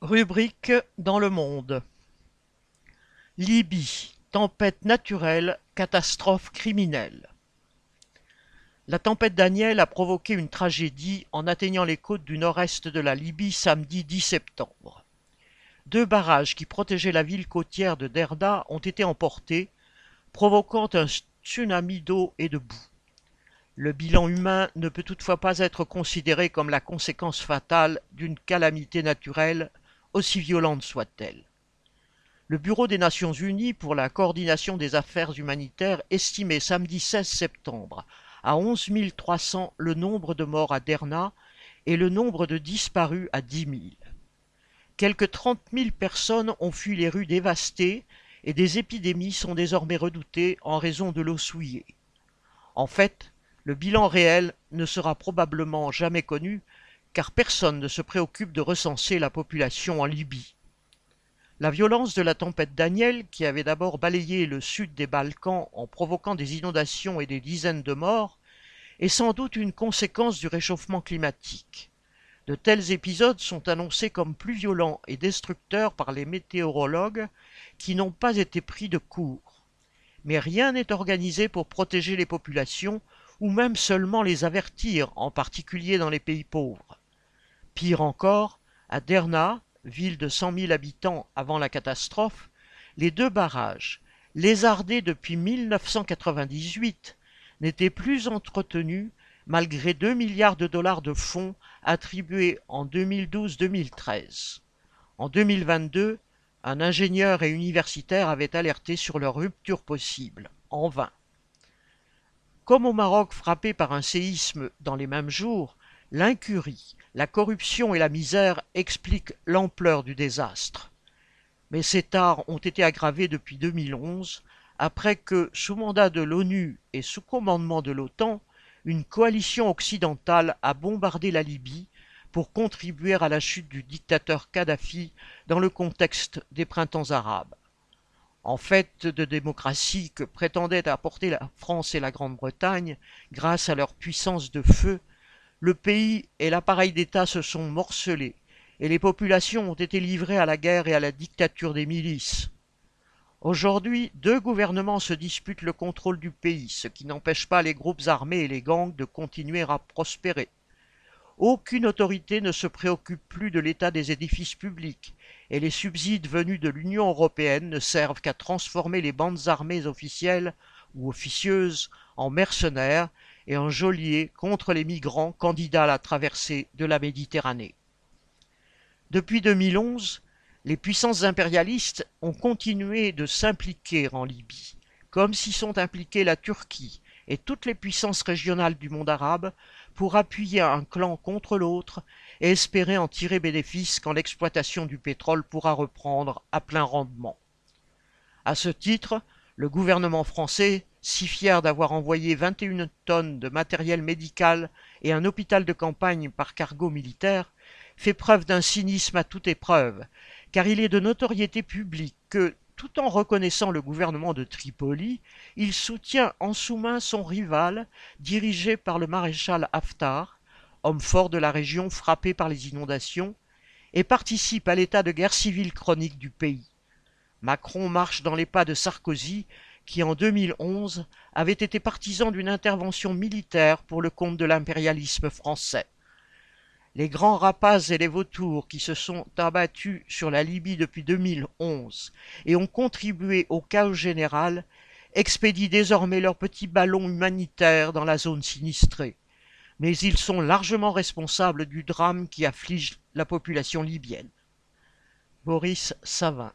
Rubrique dans le monde. Libye, tempête naturelle, catastrophe criminelle. La tempête Daniel a provoqué une tragédie en atteignant les côtes du nord-est de la Libye samedi 10 septembre. Deux barrages qui protégeaient la ville côtière de Derda ont été emportés, provoquant un tsunami d'eau et de boue. Le bilan humain ne peut toutefois pas être considéré comme la conséquence fatale d'une calamité naturelle, aussi violente soit-elle. Le Bureau des Nations Unies pour la coordination des affaires humanitaires estimait samedi 16 septembre à 11 300 le nombre de morts à Derna et le nombre de disparus à 10 000. Quelques 30 000 personnes ont fui les rues dévastées et des épidémies sont désormais redoutées en raison de l'eau souillée. En fait, le bilan réel ne sera probablement jamais connu, car personne ne se préoccupe de recenser la population en Libye. La violence de la tempête Daniel, qui avait d'abord balayé le sud des Balkans en provoquant des inondations et des dizaines de morts, est sans doute une conséquence du réchauffement climatique. De tels épisodes sont annoncés comme plus violents et destructeurs par les météorologues qui n'ont pas été pris de court. Mais rien n'est organisé pour protéger les populations ou même seulement les avertir, en particulier dans les pays pauvres. Pire encore, à Derna, ville de cent mille habitants avant la catastrophe, les deux barrages, lézardés depuis 1998, n'étaient plus entretenus malgré 2 milliards de dollars de fonds attribués en 2012-2013. En 2022, un ingénieur et universitaire avait alerté sur leur rupture possible, en vain. Comme au Maroc frappé par un séisme dans les mêmes jours, l'incurie, la corruption et la misère expliquent l'ampleur du désastre. Mais ces tares ont été aggravés depuis 2011, après que, sous mandat de l'ONU et sous commandement de l'OTAN, une coalition occidentale a bombardé la Libye pour contribuer à la chute du dictateur Kadhafi dans le contexte des printemps arabes en fait de démocratie que prétendaient apporter la France et la Grande-Bretagne grâce à leur puissance de feu, le pays et l'appareil d'État se sont morcelés et les populations ont été livrées à la guerre et à la dictature des milices. Aujourd'hui, deux gouvernements se disputent le contrôle du pays, ce qui n'empêche pas les groupes armés et les gangs de continuer à prospérer. Aucune autorité ne se préoccupe plus de l'état des édifices publics, et les subsides venus de l'Union européenne ne servent qu'à transformer les bandes armées officielles ou officieuses en mercenaires et en geôliers contre les migrants candidats à la traversée de la Méditerranée. Depuis 2011, les puissances impérialistes ont continué de s'impliquer en Libye, comme s'y sont impliquées la Turquie et toutes les puissances régionales du monde arabe pour appuyer un clan contre l'autre et espérer en tirer bénéfice quand l'exploitation du pétrole pourra reprendre à plein rendement. À ce titre, le gouvernement français, si fier d'avoir envoyé 21 tonnes de matériel médical et un hôpital de campagne par cargo militaire, fait preuve d'un cynisme à toute épreuve, car il est de notoriété publique que, tout en reconnaissant le gouvernement de Tripoli, il soutient en sous-main son rival, dirigé par le maréchal Haftar, homme fort de la région frappé par les inondations, et participe à l'état de guerre civile chronique du pays. Macron marche dans les pas de Sarkozy, qui en 2011 avait été partisan d'une intervention militaire pour le compte de l'impérialisme français les grands rapaces et les vautours qui se sont abattus sur la Libye depuis 2011 et ont contribué au chaos général expédient désormais leurs petits ballons humanitaires dans la zone sinistrée. Mais ils sont largement responsables du drame qui afflige la population libyenne. Boris Savin